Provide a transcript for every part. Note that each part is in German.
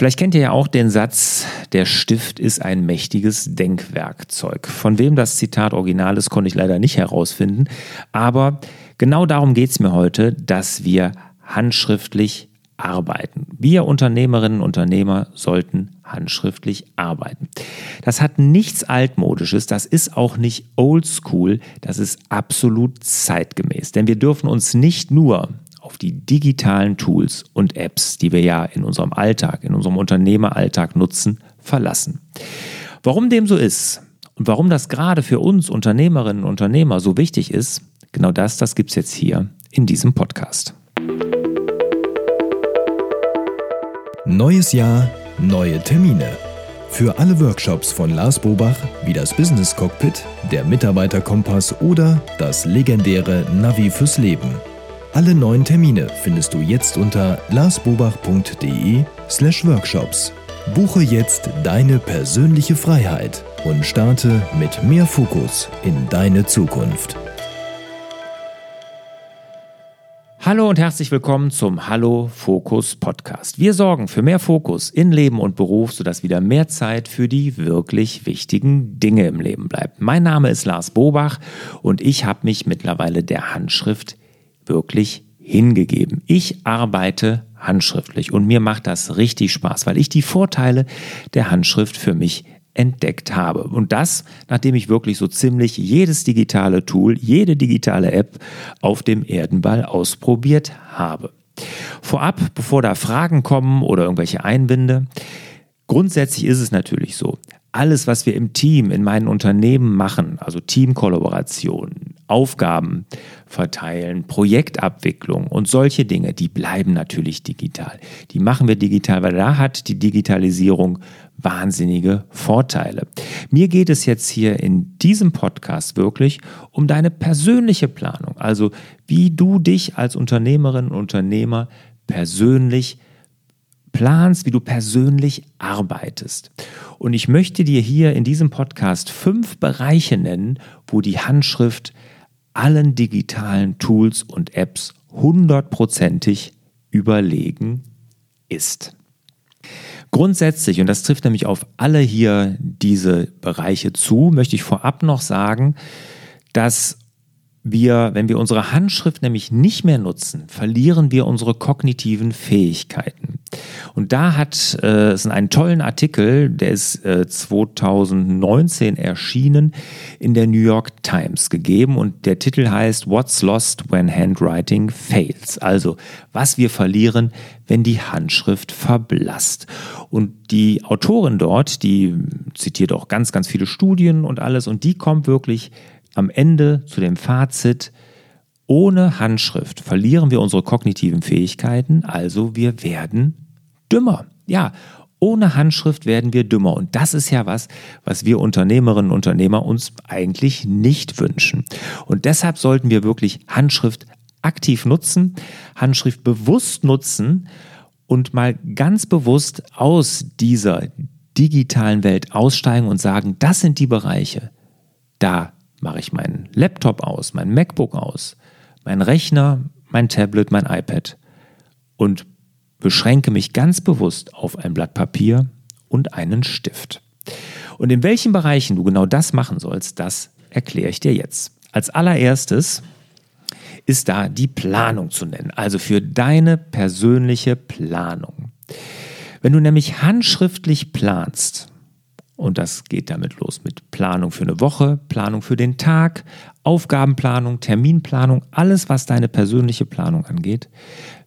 Vielleicht kennt ihr ja auch den Satz, der Stift ist ein mächtiges Denkwerkzeug. Von wem das Zitat original ist, konnte ich leider nicht herausfinden. Aber genau darum geht es mir heute, dass wir handschriftlich arbeiten. Wir Unternehmerinnen und Unternehmer sollten handschriftlich arbeiten. Das hat nichts altmodisches, das ist auch nicht oldschool, das ist absolut zeitgemäß. Denn wir dürfen uns nicht nur auf die digitalen Tools und Apps, die wir ja in unserem Alltag, in unserem Unternehmeralltag nutzen, verlassen. Warum dem so ist und warum das gerade für uns Unternehmerinnen und Unternehmer so wichtig ist, genau das, das gibt es jetzt hier in diesem Podcast. Neues Jahr, neue Termine. Für alle Workshops von Lars Bobach wie das Business Cockpit, der Mitarbeiterkompass oder das legendäre Navi fürs Leben. Alle neuen Termine findest du jetzt unter larsbobach.de/slash workshops. Buche jetzt deine persönliche Freiheit und starte mit mehr Fokus in deine Zukunft. Hallo und herzlich willkommen zum Hallo Fokus Podcast. Wir sorgen für mehr Fokus in Leben und Beruf, sodass wieder mehr Zeit für die wirklich wichtigen Dinge im Leben bleibt. Mein Name ist Lars Bobach und ich habe mich mittlerweile der Handschrift wirklich hingegeben. Ich arbeite handschriftlich und mir macht das richtig Spaß, weil ich die Vorteile der Handschrift für mich entdeckt habe. Und das, nachdem ich wirklich so ziemlich jedes digitale Tool, jede digitale App auf dem Erdenball ausprobiert habe. Vorab, bevor da Fragen kommen oder irgendwelche Einwände, grundsätzlich ist es natürlich so, alles, was wir im Team, in meinen Unternehmen machen, also Teamkollaboration, Aufgaben verteilen, Projektabwicklung und solche Dinge, die bleiben natürlich digital. Die machen wir digital, weil da hat die Digitalisierung wahnsinnige Vorteile. Mir geht es jetzt hier in diesem Podcast wirklich um deine persönliche Planung, also wie du dich als Unternehmerin und Unternehmer persönlich planst, wie du persönlich arbeitest. Und ich möchte dir hier in diesem Podcast fünf Bereiche nennen, wo die Handschrift allen digitalen Tools und Apps hundertprozentig überlegen ist. Grundsätzlich, und das trifft nämlich auf alle hier diese Bereiche zu, möchte ich vorab noch sagen, dass wir, wenn wir unsere Handschrift nämlich nicht mehr nutzen, verlieren wir unsere kognitiven Fähigkeiten. Und da hat äh, es einen tollen Artikel, der ist äh, 2019 erschienen, in der New York Times gegeben und der Titel heißt What's Lost When Handwriting Fails? Also, was wir verlieren, wenn die Handschrift verblasst. Und die Autorin dort, die zitiert auch ganz, ganz viele Studien und alles und die kommt wirklich am Ende zu dem Fazit, ohne Handschrift verlieren wir unsere kognitiven Fähigkeiten, also wir werden dümmer. Ja, ohne Handschrift werden wir dümmer. Und das ist ja was, was wir Unternehmerinnen und Unternehmer uns eigentlich nicht wünschen. Und deshalb sollten wir wirklich Handschrift aktiv nutzen, Handschrift bewusst nutzen und mal ganz bewusst aus dieser digitalen Welt aussteigen und sagen, das sind die Bereiche, da mache ich meinen Laptop aus, mein MacBook aus, mein Rechner, mein Tablet, mein iPad und beschränke mich ganz bewusst auf ein Blatt Papier und einen Stift. Und in welchen Bereichen du genau das machen sollst, das erkläre ich dir jetzt. Als allererstes ist da die Planung zu nennen, also für deine persönliche Planung. Wenn du nämlich handschriftlich planst, und das geht damit los mit Planung für eine Woche, Planung für den Tag, Aufgabenplanung, Terminplanung, alles, was deine persönliche Planung angeht.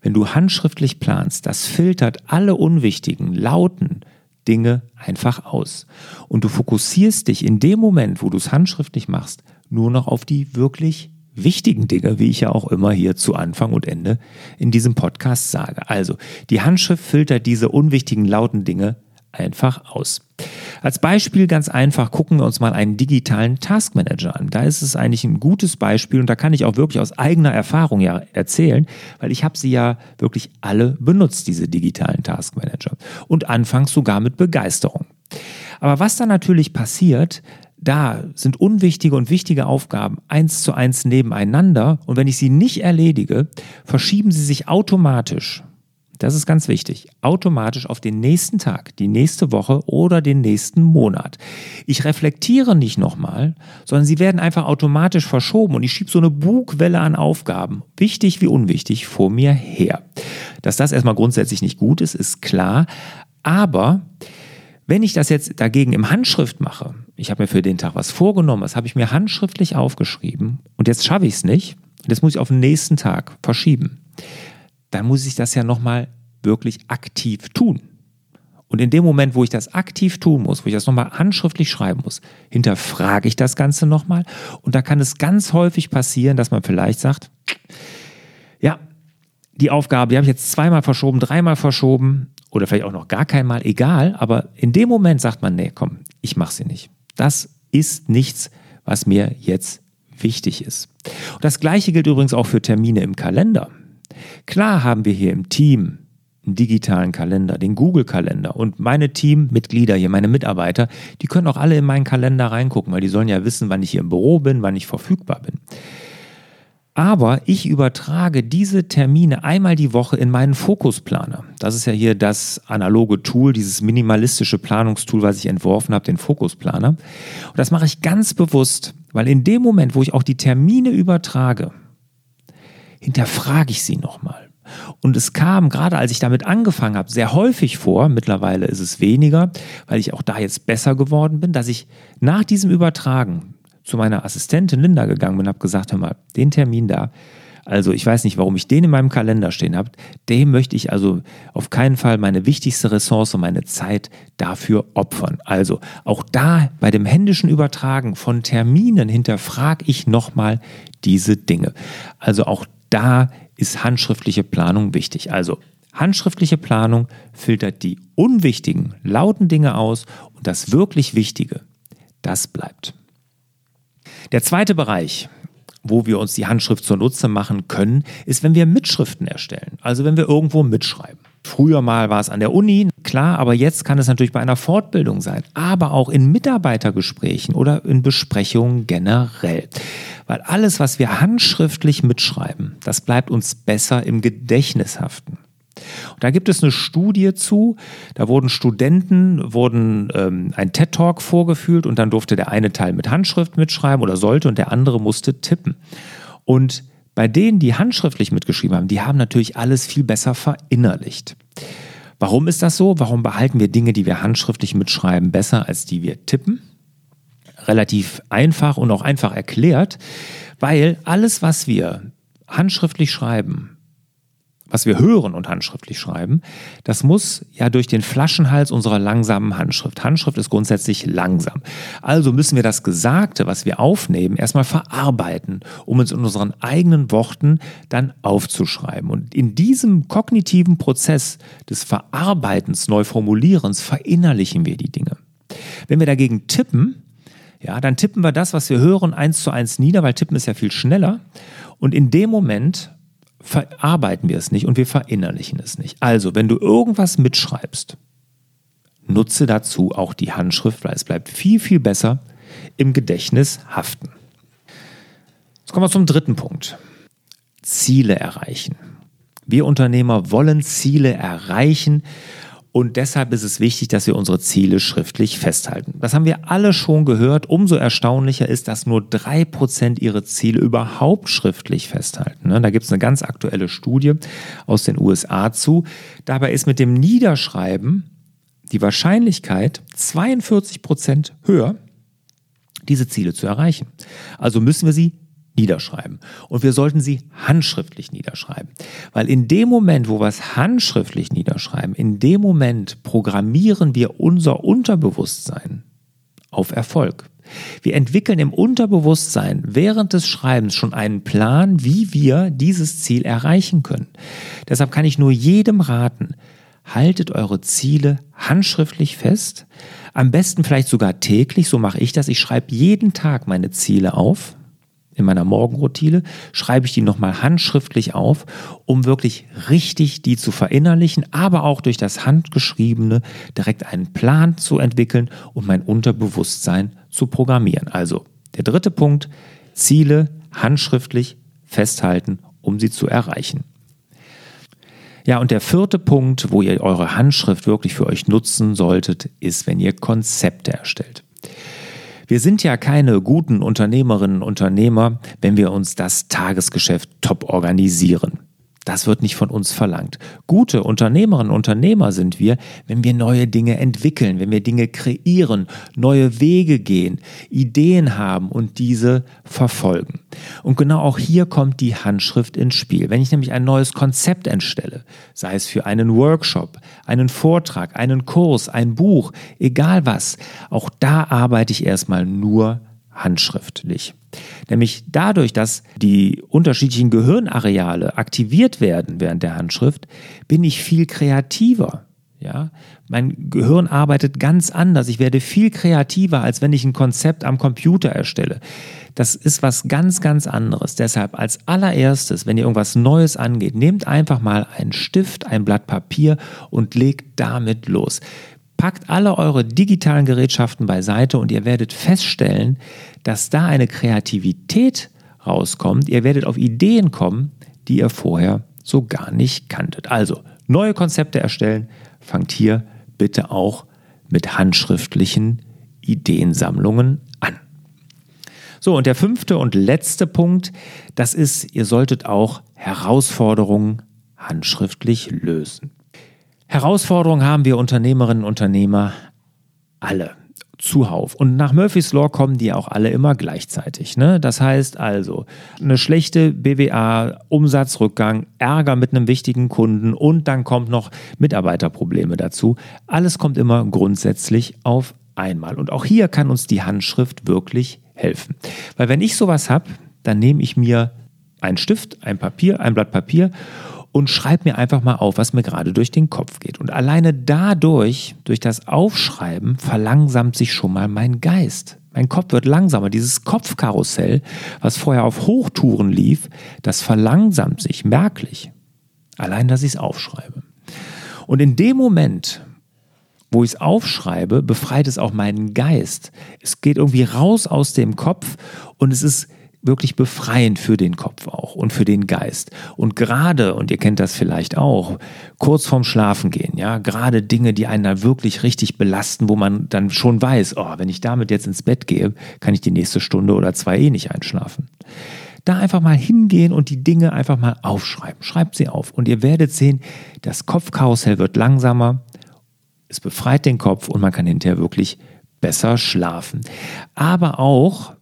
Wenn du handschriftlich planst, das filtert alle unwichtigen, lauten Dinge einfach aus. Und du fokussierst dich in dem Moment, wo du es handschriftlich machst, nur noch auf die wirklich wichtigen Dinge, wie ich ja auch immer hier zu Anfang und Ende in diesem Podcast sage. Also, die Handschrift filtert diese unwichtigen, lauten Dinge einfach aus. Als Beispiel ganz einfach gucken wir uns mal einen digitalen Taskmanager an. Da ist es eigentlich ein gutes Beispiel und da kann ich auch wirklich aus eigener Erfahrung ja erzählen, weil ich habe sie ja wirklich alle benutzt, diese digitalen Taskmanager. Und anfangs sogar mit Begeisterung. Aber was dann natürlich passiert, da sind unwichtige und wichtige Aufgaben eins zu eins nebeneinander und wenn ich sie nicht erledige, verschieben sie sich automatisch das ist ganz wichtig, automatisch auf den nächsten Tag, die nächste Woche oder den nächsten Monat. Ich reflektiere nicht nochmal, sondern sie werden einfach automatisch verschoben und ich schiebe so eine Bugwelle an Aufgaben, wichtig wie unwichtig, vor mir her. Dass das erstmal grundsätzlich nicht gut ist, ist klar, aber wenn ich das jetzt dagegen im Handschrift mache, ich habe mir für den Tag was vorgenommen, das habe ich mir handschriftlich aufgeschrieben und jetzt schaffe ich es nicht, jetzt muss ich auf den nächsten Tag verschieben, dann muss ich das ja nochmal wirklich aktiv tun. Und in dem Moment, wo ich das aktiv tun muss, wo ich das nochmal handschriftlich schreiben muss, hinterfrage ich das Ganze nochmal. Und da kann es ganz häufig passieren, dass man vielleicht sagt, ja, die Aufgabe, die habe ich jetzt zweimal verschoben, dreimal verschoben oder vielleicht auch noch gar keinmal, egal. Aber in dem Moment sagt man, nee, komm, ich mache sie nicht. Das ist nichts, was mir jetzt wichtig ist. Und das gleiche gilt übrigens auch für Termine im Kalender. Klar haben wir hier im Team einen digitalen Kalender, den Google-Kalender. Und meine Teammitglieder hier, meine Mitarbeiter, die können auch alle in meinen Kalender reingucken, weil die sollen ja wissen, wann ich hier im Büro bin, wann ich verfügbar bin. Aber ich übertrage diese Termine einmal die Woche in meinen Fokusplaner. Das ist ja hier das analoge Tool, dieses minimalistische Planungstool, was ich entworfen habe, den Fokusplaner. Und das mache ich ganz bewusst, weil in dem Moment, wo ich auch die Termine übertrage, hinterfrage ich sie nochmal. Und es kam, gerade als ich damit angefangen habe, sehr häufig vor, mittlerweile ist es weniger, weil ich auch da jetzt besser geworden bin, dass ich nach diesem Übertragen zu meiner Assistentin Linda gegangen bin und habe gesagt, hör mal, den Termin da, also ich weiß nicht, warum ich den in meinem Kalender stehen habe, dem möchte ich also auf keinen Fall meine wichtigste Ressource, meine Zeit dafür opfern. Also auch da bei dem händischen Übertragen von Terminen hinterfrage ich nochmal diese Dinge. Also auch da ist handschriftliche Planung wichtig. Also handschriftliche Planung filtert die unwichtigen, lauten Dinge aus und das wirklich Wichtige, das bleibt. Der zweite Bereich, wo wir uns die Handschrift zunutze machen können, ist, wenn wir Mitschriften erstellen. Also wenn wir irgendwo mitschreiben. Früher mal war es an der Uni, klar, aber jetzt kann es natürlich bei einer Fortbildung sein, aber auch in Mitarbeitergesprächen oder in Besprechungen generell. Weil alles, was wir handschriftlich mitschreiben, das bleibt uns besser im Gedächtnis haften. Und da gibt es eine Studie zu, da wurden Studenten, wurden ähm, ein TED-Talk vorgeführt und dann durfte der eine Teil mit Handschrift mitschreiben oder sollte und der andere musste tippen. Und bei denen, die handschriftlich mitgeschrieben haben, die haben natürlich alles viel besser verinnerlicht. Warum ist das so? Warum behalten wir Dinge, die wir handschriftlich mitschreiben, besser als die wir tippen? Relativ einfach und auch einfach erklärt, weil alles, was wir handschriftlich schreiben, was wir hören und handschriftlich schreiben, das muss ja durch den Flaschenhals unserer langsamen Handschrift. Handschrift ist grundsätzlich langsam. Also müssen wir das Gesagte, was wir aufnehmen, erstmal verarbeiten, um uns in unseren eigenen Worten dann aufzuschreiben. Und in diesem kognitiven Prozess des Verarbeitens, Neuformulierens, verinnerlichen wir die Dinge. Wenn wir dagegen tippen, ja, dann tippen wir das, was wir hören, eins zu eins nieder, weil tippen ist ja viel schneller. Und in dem Moment verarbeiten wir es nicht und wir verinnerlichen es nicht. Also, wenn du irgendwas mitschreibst, nutze dazu auch die Handschrift, weil es bleibt viel, viel besser im Gedächtnis haften. Jetzt kommen wir zum dritten Punkt. Ziele erreichen. Wir Unternehmer wollen Ziele erreichen und deshalb ist es wichtig, dass wir unsere Ziele schriftlich festhalten. Das haben wir alle schon gehört. Umso erstaunlicher ist, dass nur drei Prozent ihre Ziele überhaupt schriftlich festhalten. Ne? Da gibt es eine ganz aktuelle Studie aus den USA zu. Dabei ist mit dem Niederschreiben die Wahrscheinlichkeit 42 Prozent höher, diese Ziele zu erreichen. Also müssen wir sie niederschreiben. Und wir sollten sie handschriftlich niederschreiben. Weil in dem Moment, wo wir es handschriftlich niederschreiben, in dem Moment programmieren wir unser Unterbewusstsein auf Erfolg. Wir entwickeln im Unterbewusstsein während des Schreibens schon einen Plan, wie wir dieses Ziel erreichen können. Deshalb kann ich nur jedem raten, haltet eure Ziele handschriftlich fest, am besten vielleicht sogar täglich, so mache ich das. Ich schreibe jeden Tag meine Ziele auf, in meiner Morgenroutine, schreibe ich die nochmal handschriftlich auf, um wirklich richtig die zu verinnerlichen, aber auch durch das Handgeschriebene direkt einen Plan zu entwickeln und mein Unterbewusstsein zu programmieren. Also der dritte Punkt, Ziele handschriftlich festhalten, um sie zu erreichen. Ja, und der vierte Punkt, wo ihr eure Handschrift wirklich für euch nutzen solltet, ist, wenn ihr Konzepte erstellt. Wir sind ja keine guten Unternehmerinnen und Unternehmer, wenn wir uns das Tagesgeschäft top organisieren. Das wird nicht von uns verlangt. Gute Unternehmerinnen und Unternehmer sind wir, wenn wir neue Dinge entwickeln, wenn wir Dinge kreieren, neue Wege gehen, Ideen haben und diese verfolgen. Und genau auch hier kommt die Handschrift ins Spiel. Wenn ich nämlich ein neues Konzept entstelle, sei es für einen Workshop, einen Vortrag, einen Kurs, ein Buch, egal was, auch da arbeite ich erstmal nur handschriftlich. Nämlich dadurch, dass die unterschiedlichen Gehirnareale aktiviert werden während der Handschrift, bin ich viel kreativer. Ja, mein Gehirn arbeitet ganz anders. Ich werde viel kreativer, als wenn ich ein Konzept am Computer erstelle. Das ist was ganz, ganz anderes. Deshalb als allererstes, wenn ihr irgendwas Neues angeht, nehmt einfach mal einen Stift, ein Blatt Papier und legt damit los. Packt alle eure digitalen Gerätschaften beiseite und ihr werdet feststellen, dass da eine Kreativität rauskommt. Ihr werdet auf Ideen kommen, die ihr vorher so gar nicht kanntet. Also neue Konzepte erstellen, fangt hier bitte auch mit handschriftlichen Ideensammlungen an. So, und der fünfte und letzte Punkt, das ist, ihr solltet auch Herausforderungen handschriftlich lösen. Herausforderungen haben wir Unternehmerinnen und Unternehmer alle zuhauf. Und nach Murphy's Law kommen die auch alle immer gleichzeitig. Ne? Das heißt also, eine schlechte BWA, Umsatzrückgang, Ärger mit einem wichtigen Kunden und dann kommt noch Mitarbeiterprobleme dazu. Alles kommt immer grundsätzlich auf einmal. Und auch hier kann uns die Handschrift wirklich helfen. Weil wenn ich sowas habe, dann nehme ich mir einen Stift, ein Papier, ein Blatt Papier und schreibe mir einfach mal auf, was mir gerade durch den Kopf geht. Und alleine dadurch, durch das Aufschreiben, verlangsamt sich schon mal mein Geist. Mein Kopf wird langsamer. Dieses Kopfkarussell, was vorher auf Hochtouren lief, das verlangsamt sich merklich. Allein, dass ich es aufschreibe. Und in dem Moment, wo ich es aufschreibe, befreit es auch meinen Geist. Es geht irgendwie raus aus dem Kopf und es ist wirklich befreiend für den Kopf auch und für den Geist. Und gerade, und ihr kennt das vielleicht auch, kurz vorm Schlafen gehen, ja, gerade Dinge, die einen da wirklich richtig belasten, wo man dann schon weiß, oh, wenn ich damit jetzt ins Bett gehe, kann ich die nächste Stunde oder zwei eh nicht einschlafen. Da einfach mal hingehen und die Dinge einfach mal aufschreiben. Schreibt sie auf und ihr werdet sehen, das Kopfkarussell wird langsamer, es befreit den Kopf und man kann hinterher wirklich besser schlafen. Aber auch,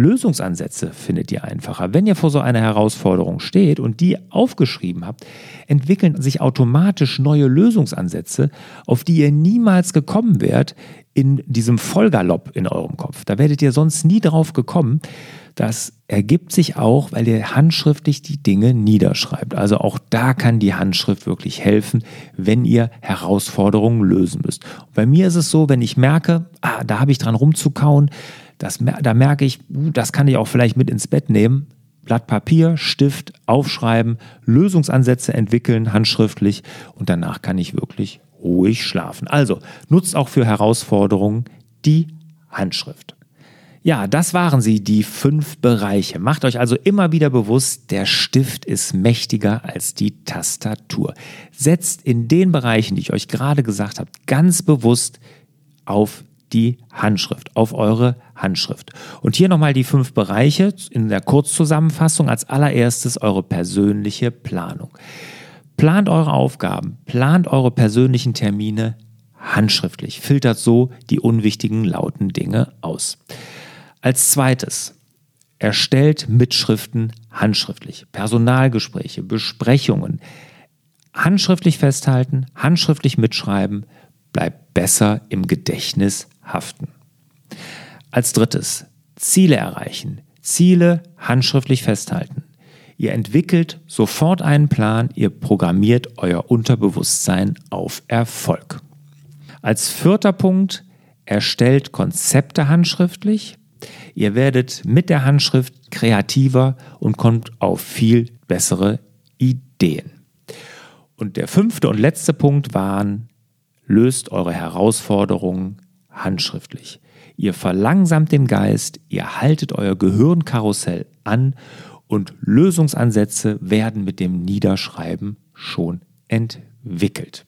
Lösungsansätze findet ihr einfacher. Wenn ihr vor so einer Herausforderung steht und die aufgeschrieben habt, entwickeln sich automatisch neue Lösungsansätze, auf die ihr niemals gekommen wärt in diesem Vollgalopp in eurem Kopf. Da werdet ihr sonst nie drauf gekommen. Das ergibt sich auch, weil ihr handschriftlich die Dinge niederschreibt. Also auch da kann die Handschrift wirklich helfen, wenn ihr Herausforderungen lösen müsst. Bei mir ist es so, wenn ich merke, ah, da habe ich dran rumzukauen, das, da merke ich, uh, das kann ich auch vielleicht mit ins Bett nehmen. Blatt Papier, Stift, aufschreiben, Lösungsansätze entwickeln, handschriftlich und danach kann ich wirklich ruhig schlafen. Also nutzt auch für Herausforderungen die Handschrift. Ja, das waren sie, die fünf Bereiche. Macht euch also immer wieder bewusst, der Stift ist mächtiger als die Tastatur. Setzt in den Bereichen, die ich euch gerade gesagt habe, ganz bewusst auf die Handschrift, auf eure Handschrift. Und hier nochmal die fünf Bereiche in der Kurzzusammenfassung. Als allererstes eure persönliche Planung. Plant eure Aufgaben, plant eure persönlichen Termine handschriftlich, filtert so die unwichtigen lauten Dinge aus. Als zweites, erstellt Mitschriften handschriftlich, Personalgespräche, Besprechungen, handschriftlich festhalten, handschriftlich mitschreiben, bleibt besser im Gedächtnis haften. Als drittes, Ziele erreichen. Ziele handschriftlich festhalten. Ihr entwickelt sofort einen Plan, ihr programmiert euer Unterbewusstsein auf Erfolg. Als vierter Punkt, erstellt Konzepte handschriftlich. Ihr werdet mit der Handschrift kreativer und kommt auf viel bessere Ideen. Und der fünfte und letzte Punkt waren, löst eure Herausforderungen handschriftlich. Ihr verlangsamt den Geist, ihr haltet euer Gehirnkarussell an und Lösungsansätze werden mit dem Niederschreiben schon entwickelt.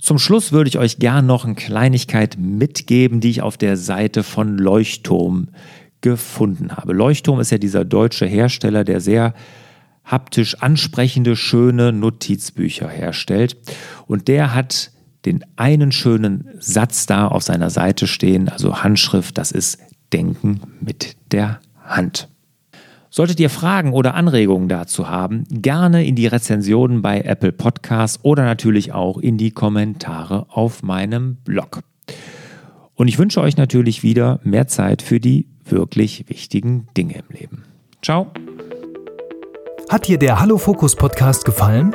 Zum Schluss würde ich euch gern noch eine Kleinigkeit mitgeben, die ich auf der Seite von Leuchtturm gefunden habe. Leuchtturm ist ja dieser deutsche Hersteller, der sehr haptisch ansprechende, schöne Notizbücher herstellt. Und der hat den einen schönen Satz da auf seiner Seite stehen, also Handschrift, das ist Denken mit der Hand. Solltet ihr Fragen oder Anregungen dazu haben, gerne in die Rezensionen bei Apple Podcasts oder natürlich auch in die Kommentare auf meinem Blog. Und ich wünsche euch natürlich wieder mehr Zeit für die wirklich wichtigen Dinge im Leben. Ciao. Hat dir der Hallo Fokus Podcast gefallen?